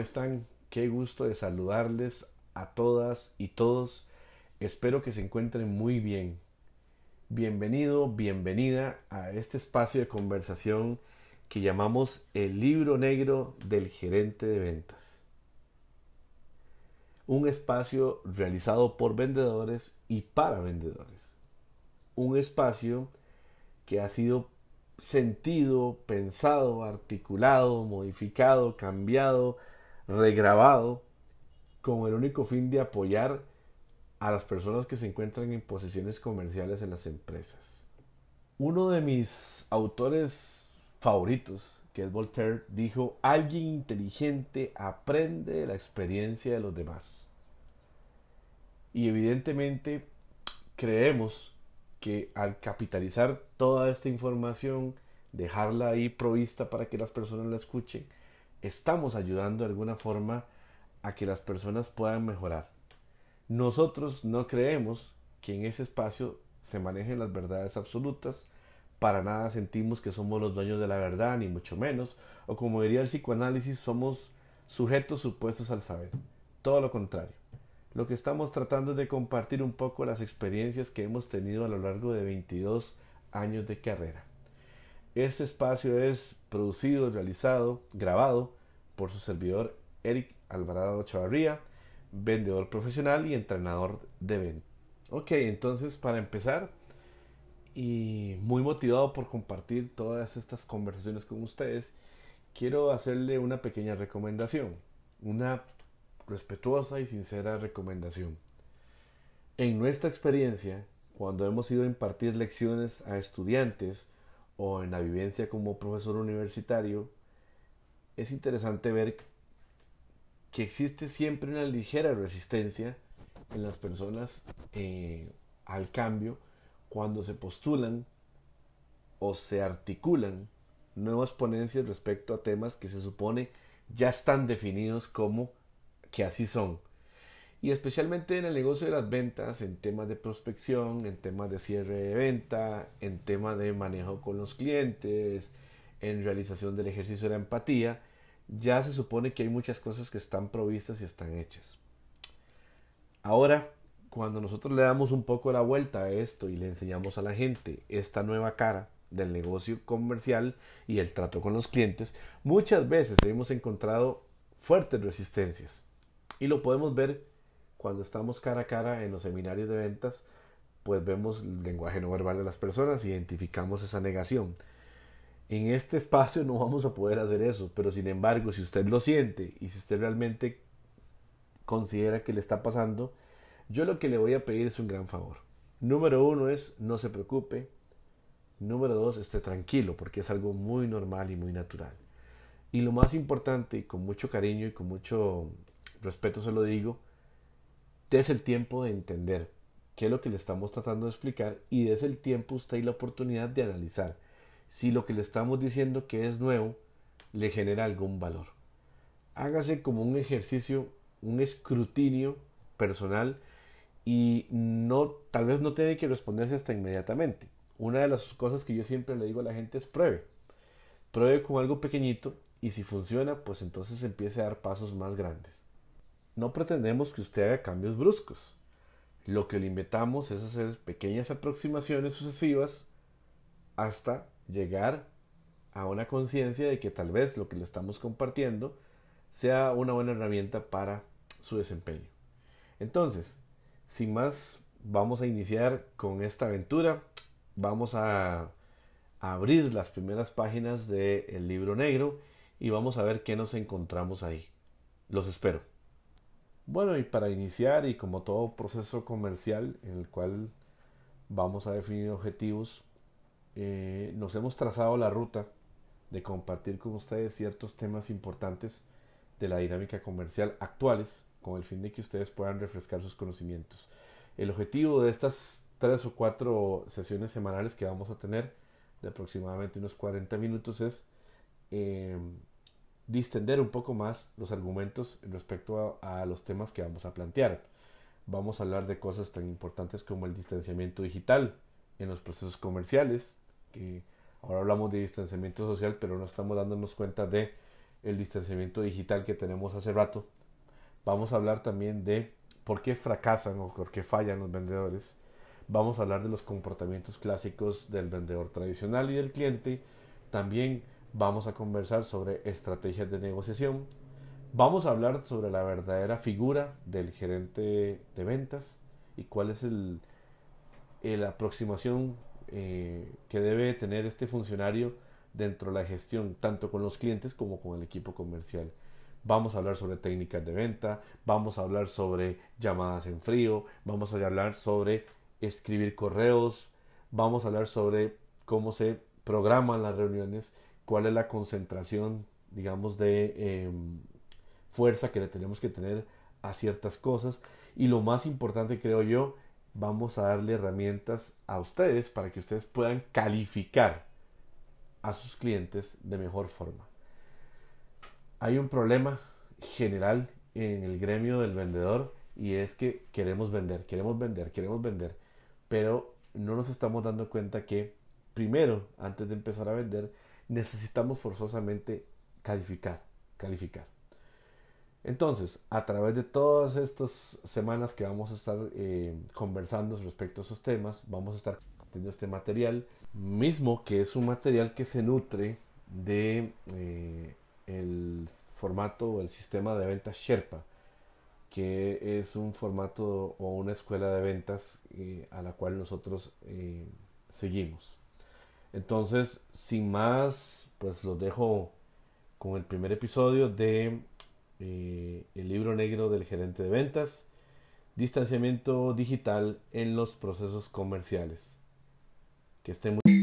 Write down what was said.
¿cómo están? Qué gusto de saludarles a todas y todos. Espero que se encuentren muy bien. Bienvenido, bienvenida a este espacio de conversación que llamamos el libro negro del gerente de ventas. Un espacio realizado por vendedores y para vendedores. Un espacio que ha sido sentido, pensado, articulado, modificado, cambiado, regrabado, con el único fin de apoyar a las personas que se encuentran en posiciones comerciales en las empresas. Uno de mis autores favoritos, que es Voltaire, dijo, alguien inteligente aprende de la experiencia de los demás. Y evidentemente creemos que al capitalizar toda esta información, dejarla ahí provista para que las personas la escuchen, estamos ayudando de alguna forma a que las personas puedan mejorar. Nosotros no creemos que en ese espacio se manejen las verdades absolutas, para nada sentimos que somos los dueños de la verdad, ni mucho menos, o como diría el psicoanálisis, somos sujetos supuestos al saber. Todo lo contrario. Lo que estamos tratando es de compartir un poco las experiencias que hemos tenido a lo largo de 22 años de carrera. Este espacio es producido, realizado, grabado por su servidor Eric Alvarado Chavarría, vendedor profesional y entrenador de venta. Ok, entonces para empezar, y muy motivado por compartir todas estas conversaciones con ustedes, quiero hacerle una pequeña recomendación, una respetuosa y sincera recomendación. En nuestra experiencia, cuando hemos ido a impartir lecciones a estudiantes o en la vivencia como profesor universitario, es interesante ver que existe siempre una ligera resistencia en las personas eh, al cambio cuando se postulan o se articulan nuevas ponencias respecto a temas que se supone ya están definidos como que así son. Y especialmente en el negocio de las ventas, en temas de prospección, en temas de cierre de venta, en temas de manejo con los clientes, en realización del ejercicio de la empatía, ya se supone que hay muchas cosas que están provistas y están hechas. Ahora, cuando nosotros le damos un poco la vuelta a esto y le enseñamos a la gente esta nueva cara del negocio comercial y el trato con los clientes, muchas veces hemos encontrado fuertes resistencias. Y lo podemos ver cuando estamos cara a cara en los seminarios de ventas, pues vemos el lenguaje no verbal de las personas, identificamos esa negación. En este espacio no vamos a poder hacer eso, pero sin embargo, si usted lo siente y si usted realmente considera que le está pasando, yo lo que le voy a pedir es un gran favor. Número uno es no se preocupe. Número dos, esté tranquilo, porque es algo muy normal y muy natural. Y lo más importante, y con mucho cariño y con mucho respeto se lo digo, des el tiempo de entender qué es lo que le estamos tratando de explicar y des el tiempo usted y la oportunidad de analizar si lo que le estamos diciendo que es nuevo le genera algún valor. Hágase como un ejercicio, un escrutinio personal y no, tal vez no tiene que responderse hasta inmediatamente. Una de las cosas que yo siempre le digo a la gente es pruebe. Pruebe con algo pequeñito y si funciona, pues entonces empiece a dar pasos más grandes. No pretendemos que usted haga cambios bruscos. Lo que le invitamos es hacer pequeñas aproximaciones sucesivas hasta llegar a una conciencia de que tal vez lo que le estamos compartiendo sea una buena herramienta para su desempeño. Entonces, sin más, vamos a iniciar con esta aventura. Vamos a, abrir las primeras páginas del libro negro y vamos a ver qué nos encontramos ahí. Los espero. Bueno, y para iniciar, y como todo proceso comercial en el cual vamos a definir objetivos, eh, nos hemos trazado la ruta de compartir con ustedes ciertos temas importantes de la dinámica comercial actuales con el fin de que ustedes puedan refrescar sus conocimientos. El objetivo de estas tres o cuatro sesiones semanales que vamos a tener de aproximadamente unos 40 minutos es eh, distender un poco más los argumentos respecto a, los temas que vamos a plantear. Vamos a hablar de cosas tan importantes como el distanciamiento digital en los procesos comerciales, que ahora hablamos de distanciamiento social, pero no estamos dándonos cuenta de el distanciamiento digital que tenemos hace rato. Vamos a hablar también de por qué fracasan o por qué fallan los vendedores. Vamos a hablar de los comportamientos clásicos del vendedor tradicional y del cliente. También vamos a conversar sobre estrategias de negociación. Vamos a hablar sobre la verdadera figura del gerente de ventas y cuál es el, la aproximación eh, que debe tener este funcionario dentro de la gestión, tanto con los clientes como con el equipo comercial. Vamos a hablar sobre técnicas de venta, vamos a hablar sobre llamadas en frío, vamos a hablar sobre escribir correos, vamos a hablar sobre cómo se programan las reuniones, cuál es la concentración, digamos, de em, fuerza que le tenemos que tener a ciertas cosas. Y lo más importante, creo yo, vamos a darle herramientas a ustedes para que ustedes puedan calificar a sus clientes de mejor forma. Hay un problema general en el gremio del vendedor y es que queremos vender, queremos vender, queremos vender, pero no nos estamos dando cuenta que primero, antes de empezar a vender, necesitamos forzosamente calificar, calificar. Entonces, a través de todas estas semanas que vamos a estar eh, conversando respecto a esos temas, vamos a estar teniendo este material, mismo que es un material que se nutre de eh, el formato o el sistema de ventas Sherpa, que es un formato o una escuela de ventas eh, a la cual nosotros seguimos. Entonces, sin más, pues los dejo con el primer episodio de eh, el libro negro del gerente de ventas, distanciamiento digital en los procesos comerciales. Que estén muy